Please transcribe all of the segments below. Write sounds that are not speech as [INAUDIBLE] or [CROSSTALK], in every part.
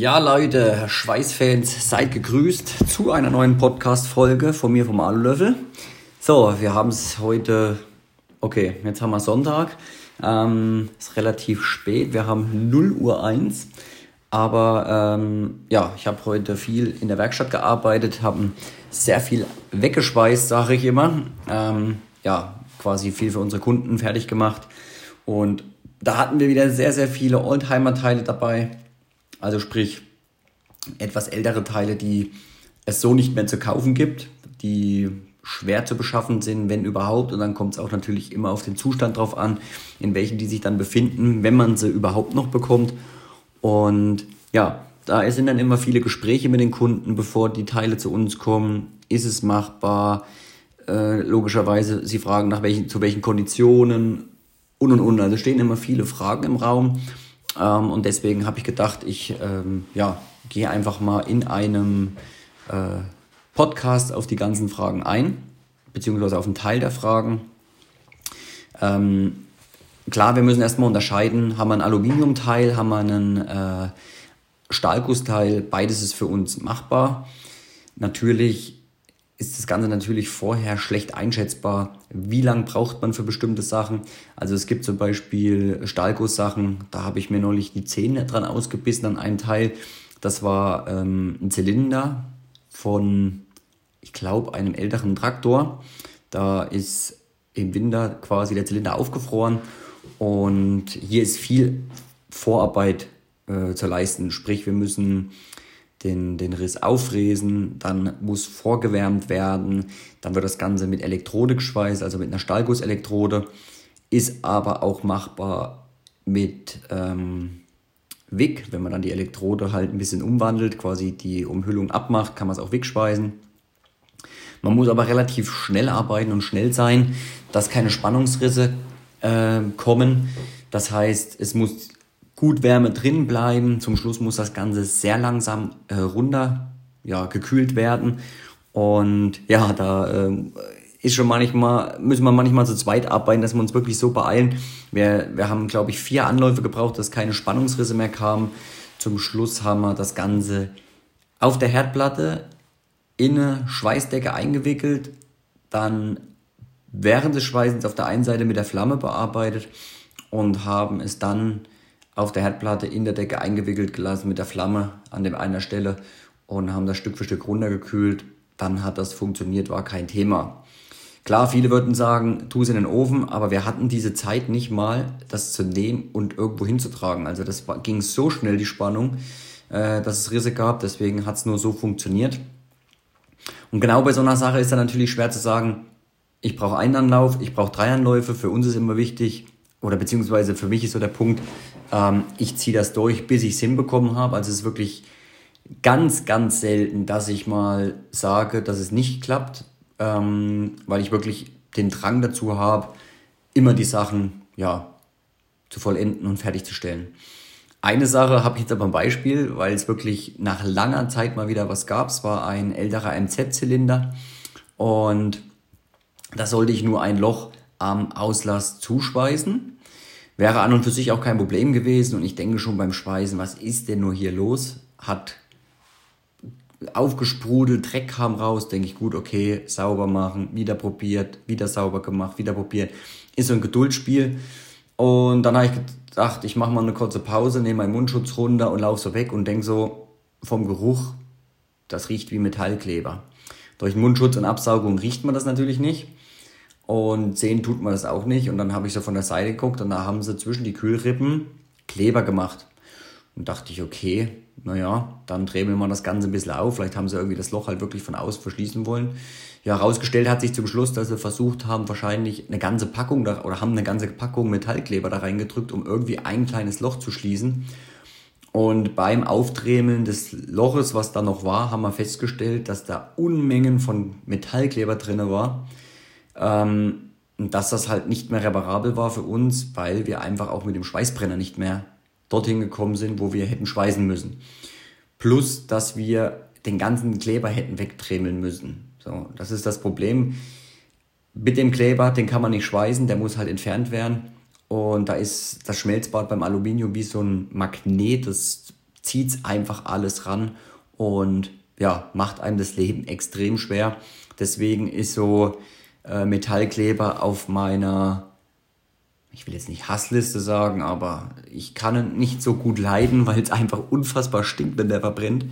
Ja, Leute, Schweißfans, seid gegrüßt zu einer neuen Podcast-Folge von mir vom Alulöffel. So, wir haben es heute, okay, jetzt haben wir Sonntag. Ähm, ist relativ spät, wir haben 0 Uhr 1. Aber ähm, ja, ich habe heute viel in der Werkstatt gearbeitet, habe sehr viel weggeschweißt, sage ich immer. Ähm, ja, quasi viel für unsere Kunden fertig gemacht. Und da hatten wir wieder sehr, sehr viele Oldtimer-Teile dabei. Also sprich, etwas ältere Teile, die es so nicht mehr zu kaufen gibt, die schwer zu beschaffen sind, wenn überhaupt. Und dann kommt es auch natürlich immer auf den Zustand drauf an, in welchem die sich dann befinden, wenn man sie überhaupt noch bekommt. Und ja, da sind dann immer viele Gespräche mit den Kunden, bevor die Teile zu uns kommen. Ist es machbar? Äh, logischerweise, sie fragen nach welchen, zu welchen Konditionen und und und. Also stehen immer viele Fragen im Raum. Ähm, und deswegen habe ich gedacht, ich ähm, ja, gehe einfach mal in einem äh, Podcast auf die ganzen Fragen ein, beziehungsweise auf einen Teil der Fragen. Ähm, klar, wir müssen erstmal unterscheiden, haben wir ein Aluminiumteil, haben wir einen äh, Stahlgussteil, beides ist für uns machbar. Natürlich ist das Ganze natürlich vorher schlecht einschätzbar. Wie lange braucht man für bestimmte Sachen? Also es gibt zum Beispiel Stahlgusssachen, da habe ich mir neulich die Zähne dran ausgebissen an einem Teil. Das war ähm, ein Zylinder von, ich glaube, einem älteren Traktor. Da ist im Winter quasi der Zylinder aufgefroren und hier ist viel Vorarbeit äh, zu leisten. Sprich, wir müssen den, den Riss auffräsen, dann muss vorgewärmt werden, dann wird das Ganze mit Elektrode geschweißt, also mit einer Stahlgusselektrode, ist aber auch machbar mit ähm, Wick, wenn man dann die Elektrode halt ein bisschen umwandelt, quasi die Umhüllung abmacht, kann man es auch Wick schweißen. Man muss aber relativ schnell arbeiten und schnell sein, dass keine Spannungsrisse äh, kommen. Das heißt, es muss gut Wärme drin bleiben. Zum Schluss muss das Ganze sehr langsam äh, runter, ja, gekühlt werden. Und ja, da äh, ist schon manchmal, müssen wir manchmal zu zweit arbeiten, dass wir uns wirklich so beeilen. Wir, wir haben, glaube ich, vier Anläufe gebraucht, dass keine Spannungsrisse mehr kamen. Zum Schluss haben wir das Ganze auf der Herdplatte in eine Schweißdecke eingewickelt, dann während des Schweißens auf der einen Seite mit der Flamme bearbeitet und haben es dann auf der Herdplatte in der Decke eingewickelt gelassen mit der Flamme an dem einer Stelle und haben das Stück für Stück runtergekühlt. Dann hat das funktioniert, war kein Thema. Klar, viele würden sagen, tu es in den Ofen, aber wir hatten diese Zeit nicht mal, das zu nehmen und irgendwo hinzutragen. Also das ging so schnell, die Spannung, äh, dass es Risse gab, deswegen hat es nur so funktioniert. Und genau bei so einer Sache ist dann natürlich schwer zu sagen, ich brauche einen Anlauf, ich brauche drei Anläufe. Für uns ist immer wichtig, oder beziehungsweise für mich ist so der Punkt, ähm, ich ziehe das durch, bis ich es hinbekommen habe. Also es ist wirklich ganz, ganz selten, dass ich mal sage, dass es nicht klappt, ähm, weil ich wirklich den Drang dazu habe, immer die Sachen ja, zu vollenden und fertigzustellen. Eine Sache habe ich jetzt aber ein Beispiel, weil es wirklich nach langer Zeit mal wieder was gab. Es war ein älterer MZ-Zylinder und da sollte ich nur ein Loch am Auslass zuschweißen. Wäre an und für sich auch kein Problem gewesen und ich denke schon beim Speisen, was ist denn nur hier los? Hat aufgesprudelt, Dreck kam raus, denke ich, gut, okay, sauber machen, wieder probiert, wieder sauber gemacht, wieder probiert. Ist so ein Geduldsspiel. Und dann habe ich gedacht, ich mache mal eine kurze Pause, nehme meinen Mundschutz runter und laufe so weg und denke so, vom Geruch, das riecht wie Metallkleber. Durch Mundschutz und Absaugung riecht man das natürlich nicht. Und sehen tut man das auch nicht. Und dann habe ich so von der Seite geguckt und da haben sie zwischen die Kühlrippen Kleber gemacht. Und dachte ich, okay, naja, dann drehen wir das Ganze ein bisschen auf. Vielleicht haben sie irgendwie das Loch halt wirklich von außen verschließen wollen. Ja, herausgestellt hat sich zum Schluss, dass sie versucht haben, wahrscheinlich eine ganze Packung da, oder haben eine ganze Packung Metallkleber da reingedrückt, um irgendwie ein kleines Loch zu schließen. Und beim Aufdremeln des Loches, was da noch war, haben wir festgestellt, dass da Unmengen von Metallkleber drinne war. Ähm, dass das halt nicht mehr reparabel war für uns, weil wir einfach auch mit dem Schweißbrenner nicht mehr dorthin gekommen sind, wo wir hätten schweißen müssen. Plus, dass wir den ganzen Kleber hätten wegtremeln müssen. So, das ist das Problem. Mit dem Kleber, den kann man nicht schweißen, der muss halt entfernt werden. Und da ist das Schmelzbad beim Aluminium wie so ein Magnet, das zieht einfach alles ran und ja, macht einem das Leben extrem schwer. Deswegen ist so äh, Metallkleber auf meiner, ich will jetzt nicht Hassliste sagen, aber ich kann ihn nicht so gut leiden, [LAUGHS] weil es einfach unfassbar stinkt, wenn der verbrennt.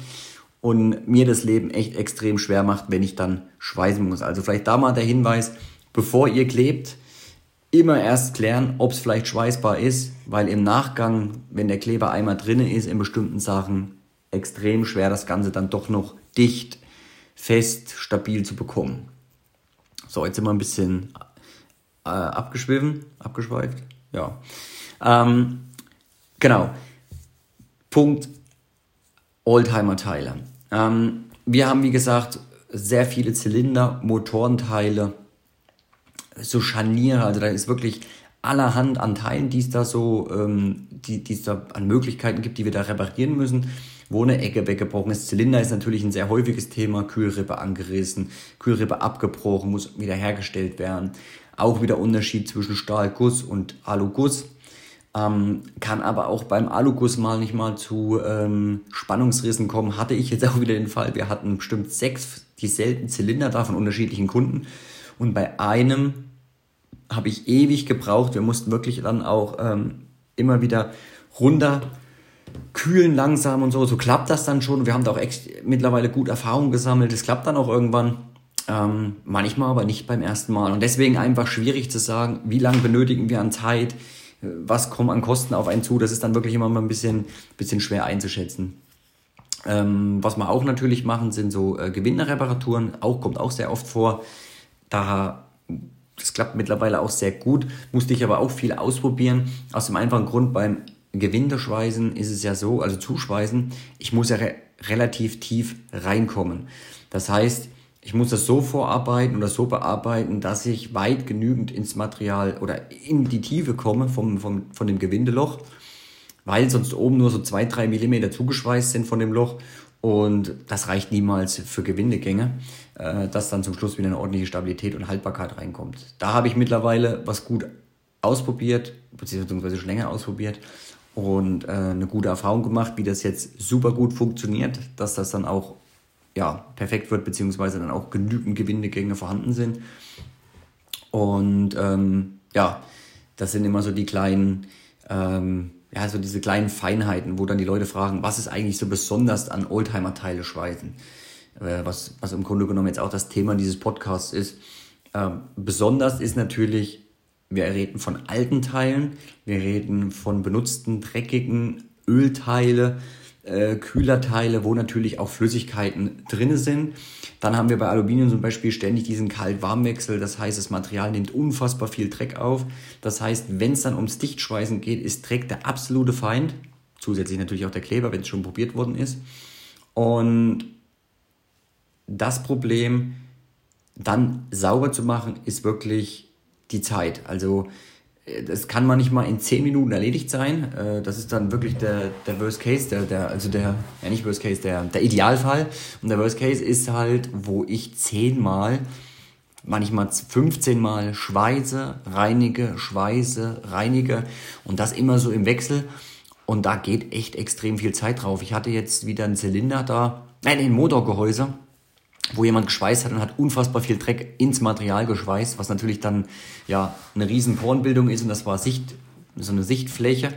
Und mir das Leben echt extrem schwer macht, wenn ich dann schweißen muss. Also vielleicht da mal der Hinweis, bevor ihr klebt, immer erst klären, ob es vielleicht schweißbar ist, weil im Nachgang, wenn der Kleber einmal drin ist in bestimmten Sachen, extrem schwer das Ganze dann doch noch dicht, fest, stabil zu bekommen. So, jetzt sind wir ein bisschen äh, abgeschwiffen, abgeschweift. Ja. Ähm, genau. Punkt Oldtimer-Teile. Ähm, wir haben, wie gesagt, sehr viele Zylinder, Motorenteile, so Scharniere, also da ist wirklich allerhand an Teilen, die es da so, ähm, die, die es da an Möglichkeiten gibt, die wir da reparieren müssen. Wo eine Ecke weggebrochen ist. Zylinder ist natürlich ein sehr häufiges Thema. Kühlrippe angerissen, Kühlrippe abgebrochen, muss wieder hergestellt werden. Auch wieder Unterschied zwischen Stahlguss und Aluguss. Ähm, kann aber auch beim Aluguss mal nicht mal zu ähm, Spannungsrissen kommen. Hatte ich jetzt [LAUGHS] auch wieder den Fall. Wir hatten bestimmt sechs dieselben Zylinder da von unterschiedlichen Kunden. Und bei einem habe ich ewig gebraucht. Wir mussten wirklich dann auch ähm, immer wieder runter kühlen langsam und so. So klappt das dann schon. Wir haben da auch echt mittlerweile gut Erfahrung gesammelt. Es klappt dann auch irgendwann. Ähm, manchmal aber nicht beim ersten Mal. Und deswegen einfach schwierig zu sagen, wie lange benötigen wir an Zeit, was kommen an Kosten auf einen zu. Das ist dann wirklich immer mal ein bisschen, bisschen schwer einzuschätzen. Ähm, was wir auch natürlich machen, sind so äh, Gewinnerreparaturen. Auch kommt auch sehr oft vor. Da das klappt mittlerweile auch sehr gut, musste ich aber auch viel ausprobieren. Aus dem einfachen Grund, beim Gewindeschweißen ist es ja so, also zuschweißen, ich muss ja re relativ tief reinkommen. Das heißt, ich muss das so vorarbeiten oder so bearbeiten, dass ich weit genügend ins Material oder in die Tiefe komme vom, vom, von dem Gewindeloch, weil sonst oben nur so zwei, drei Millimeter zugeschweißt sind von dem Loch und das reicht niemals für Gewindegänge, äh, dass dann zum Schluss wieder eine ordentliche Stabilität und Haltbarkeit reinkommt. Da habe ich mittlerweile was gut ausprobiert, beziehungsweise schon länger ausprobiert und äh, eine gute Erfahrung gemacht, wie das jetzt super gut funktioniert, dass das dann auch ja, perfekt wird, beziehungsweise dann auch genügend Gewindegänge vorhanden sind. Und ähm, ja, das sind immer so die kleinen ähm, ja, so diese kleinen Feinheiten, wo dann die Leute fragen, was ist eigentlich so besonders an Oldtimer-Teile schweißen? Äh, was, was im Grunde genommen jetzt auch das Thema dieses Podcasts ist. Ähm, besonders ist natürlich, wir reden von alten Teilen, wir reden von benutzten, dreckigen Ölteile, äh, Kühlerteile, wo natürlich auch Flüssigkeiten drin sind. Dann haben wir bei Aluminium zum Beispiel ständig diesen Kalt-Warm-Wechsel. Das heißt, das Material nimmt unfassbar viel Dreck auf. Das heißt, wenn es dann ums Dichtschweißen geht, ist Dreck der absolute Feind. Zusätzlich natürlich auch der Kleber, wenn es schon probiert worden ist. Und das Problem dann sauber zu machen, ist wirklich die Zeit. Also das kann manchmal in 10 Minuten erledigt sein. Äh, das ist dann wirklich der, der Worst Case, der, der, also der, ja nicht Worst Case, der, der Idealfall. Und der Worst Case ist halt, wo ich 10 Mal, manchmal 15 Mal schweiße, reinige, schweiße, reinige und das immer so im Wechsel. Und da geht echt extrem viel Zeit drauf. Ich hatte jetzt wieder einen Zylinder da, nein, ein Motorgehäuse wo jemand geschweißt hat und hat unfassbar viel Dreck ins Material geschweißt, was natürlich dann ja eine riesen Porenbildung ist und das war Sicht, so eine Sichtfläche.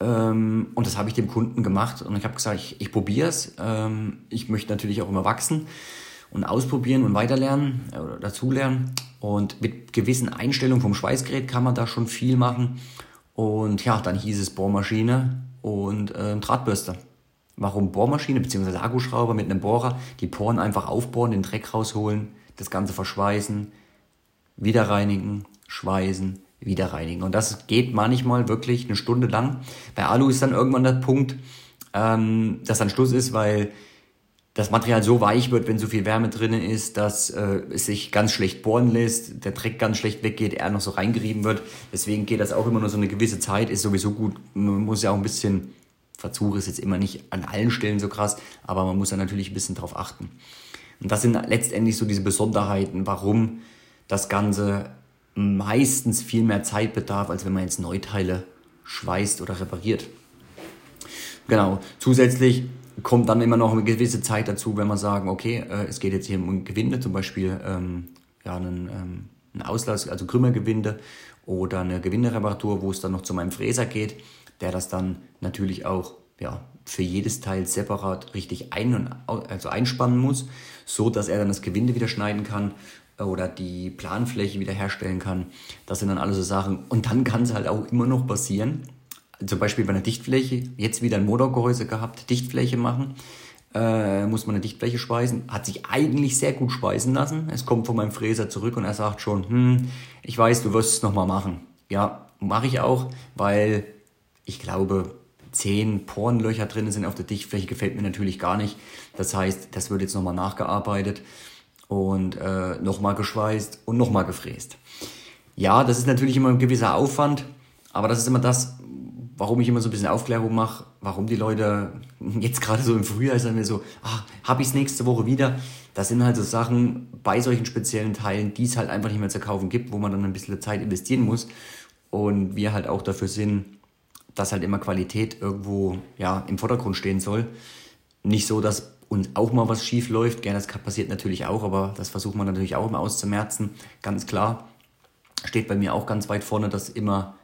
Ähm, und das habe ich dem Kunden gemacht und ich habe gesagt, ich, ich probiere es. Ähm, ich möchte natürlich auch immer wachsen und ausprobieren und weiterlernen äh, oder dazulernen. Und mit gewissen Einstellungen vom Schweißgerät kann man da schon viel machen. Und ja, dann hieß es Bohrmaschine und äh, Drahtbürste. Warum Bohrmaschine bzw. Akkuschrauber mit einem Bohrer die Poren einfach aufbohren, den Dreck rausholen, das Ganze verschweißen, wieder reinigen, schweißen, wieder reinigen. Und das geht manchmal wirklich eine Stunde lang. Bei Alu ist dann irgendwann der Punkt, ähm, dass dann Schluss ist, weil das Material so weich wird, wenn so viel Wärme drinnen ist, dass äh, es sich ganz schlecht bohren lässt, der Dreck ganz schlecht weggeht, er noch so reingerieben wird. Deswegen geht das auch immer nur so eine gewisse Zeit, ist sowieso gut. Man muss ja auch ein bisschen Verzug ist jetzt immer nicht an allen Stellen so krass, aber man muss da natürlich ein bisschen drauf achten. Und das sind letztendlich so diese Besonderheiten, warum das Ganze meistens viel mehr Zeit bedarf, als wenn man jetzt Neuteile schweißt oder repariert. genau. Zusätzlich kommt dann immer noch eine gewisse Zeit dazu, wenn wir sagen, okay, äh, es geht jetzt hier um Gewinde, zum Beispiel ähm, ja, einen, ähm, einen Auslass, also Krümmergewinde oder eine Gewindereparatur, wo es dann noch zu meinem Fräser geht, der das dann natürlich auch ja, für jedes Teil separat richtig ein und, also einspannen muss, so dass er dann das Gewinde wieder schneiden kann oder die Planfläche wieder herstellen kann. Das sind dann alles so Sachen. Und dann kann es halt auch immer noch passieren, zum Beispiel bei einer Dichtfläche, jetzt wieder ein Motorgehäuse gehabt, Dichtfläche machen, äh, muss man eine Dichtfläche speisen, hat sich eigentlich sehr gut speisen lassen. Es kommt von meinem Fräser zurück und er sagt schon, hm, ich weiß, du wirst es nochmal machen. Ja, mache ich auch, weil ich glaube, zehn Porenlöcher drin sind auf der Dichtfläche, gefällt mir natürlich gar nicht. Das heißt, das wird jetzt nochmal nachgearbeitet und äh, nochmal geschweißt und nochmal gefräst. Ja, das ist natürlich immer ein gewisser Aufwand, aber das ist immer das, warum ich immer so ein bisschen Aufklärung mache, warum die Leute [LAUGHS] jetzt gerade so im Frühjahr sagen wir so, ah, ich es nächste Woche wieder. Das sind halt so Sachen bei solchen speziellen Teilen, die es halt einfach nicht mehr zu kaufen gibt, wo man dann ein bisschen Zeit investieren muss. Und wir halt auch dafür sind, dass halt immer Qualität irgendwo ja, im Vordergrund stehen soll. Nicht so, dass uns auch mal was schief läuft. Gerne, das passiert natürlich auch, aber das versucht man natürlich auch immer auszumerzen. Ganz klar. Steht bei mir auch ganz weit vorne, dass immer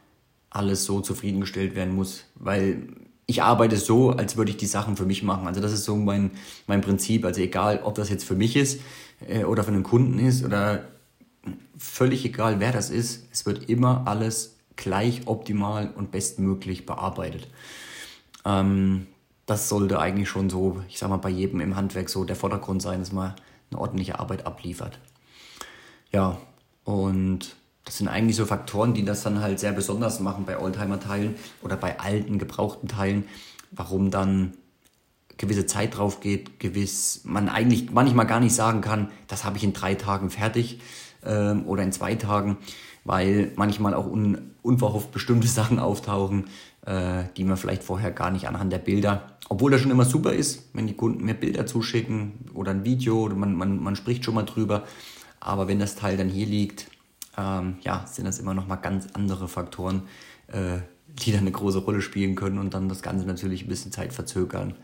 alles so zufriedengestellt werden muss, weil ich arbeite so, als würde ich die Sachen für mich machen. Also das ist so mein, mein Prinzip. Also egal, ob das jetzt für mich ist äh, oder für einen Kunden ist oder völlig egal, wer das ist, es wird immer alles gleich optimal und bestmöglich bearbeitet. Ähm, das sollte eigentlich schon so, ich sag mal, bei jedem im Handwerk so der Vordergrund sein, dass man eine ordentliche Arbeit abliefert. Ja, und das sind eigentlich so Faktoren, die das dann halt sehr besonders machen bei Oldtimer-Teilen oder bei alten, gebrauchten Teilen, warum dann gewisse Zeit drauf geht, gewiss, man eigentlich manchmal gar nicht sagen kann, das habe ich in drei Tagen fertig ähm, oder in zwei Tagen, weil manchmal auch un, unverhofft bestimmte [LAUGHS] Sachen auftauchen, äh, die man vielleicht vorher gar nicht anhand der Bilder, obwohl das schon immer super ist, wenn die Kunden mir Bilder zuschicken oder ein Video oder man, man, man spricht schon mal drüber, aber wenn das Teil dann hier liegt, ähm, ja, sind das immer noch mal ganz andere Faktoren, äh, die dann eine große Rolle spielen können und dann das Ganze natürlich ein bisschen Zeit verzögern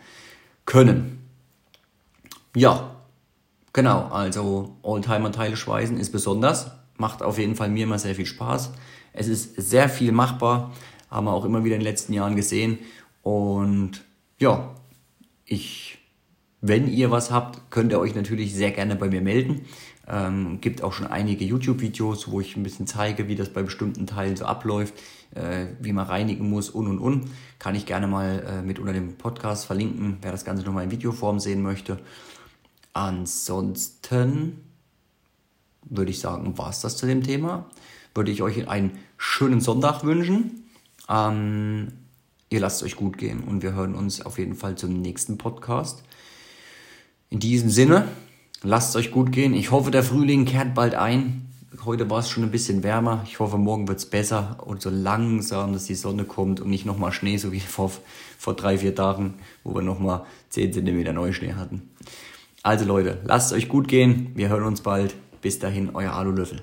können. Ja, genau, also Oldtimer-Teile schweißen ist besonders, macht auf jeden Fall mir immer sehr viel Spaß. Es ist sehr viel machbar, haben wir auch immer wieder in den letzten Jahren gesehen und ja, ich, wenn ihr was habt, könnt ihr euch natürlich sehr gerne bei mir melden. Ähm, gibt auch schon einige YouTube-Videos, wo ich ein bisschen zeige, wie das bei bestimmten Teilen so abläuft, äh, wie man reinigen muss und und und. Kann ich gerne mal äh, mit unter dem Podcast verlinken, wer das Ganze nochmal in Videoform sehen möchte. Ansonsten würde ich sagen, war es das zu dem Thema. Würde ich euch einen schönen Sonntag wünschen. Ähm, ihr lasst es euch gut gehen und wir hören uns auf jeden Fall zum nächsten Podcast. In diesem Sinne, Lasst es euch gut gehen. Ich hoffe, der Frühling kehrt bald ein. Heute war es schon ein bisschen wärmer. Ich hoffe, morgen wird es besser und so langsam, dass die Sonne kommt und nicht nochmal Schnee, so wie [LAUGHS] vor, vor drei, vier Tagen, wo wir nochmal 10 cm Neuschnee hatten. Also Leute, lasst es euch gut gehen. Wir hören uns bald. Bis dahin, euer Alulöffel.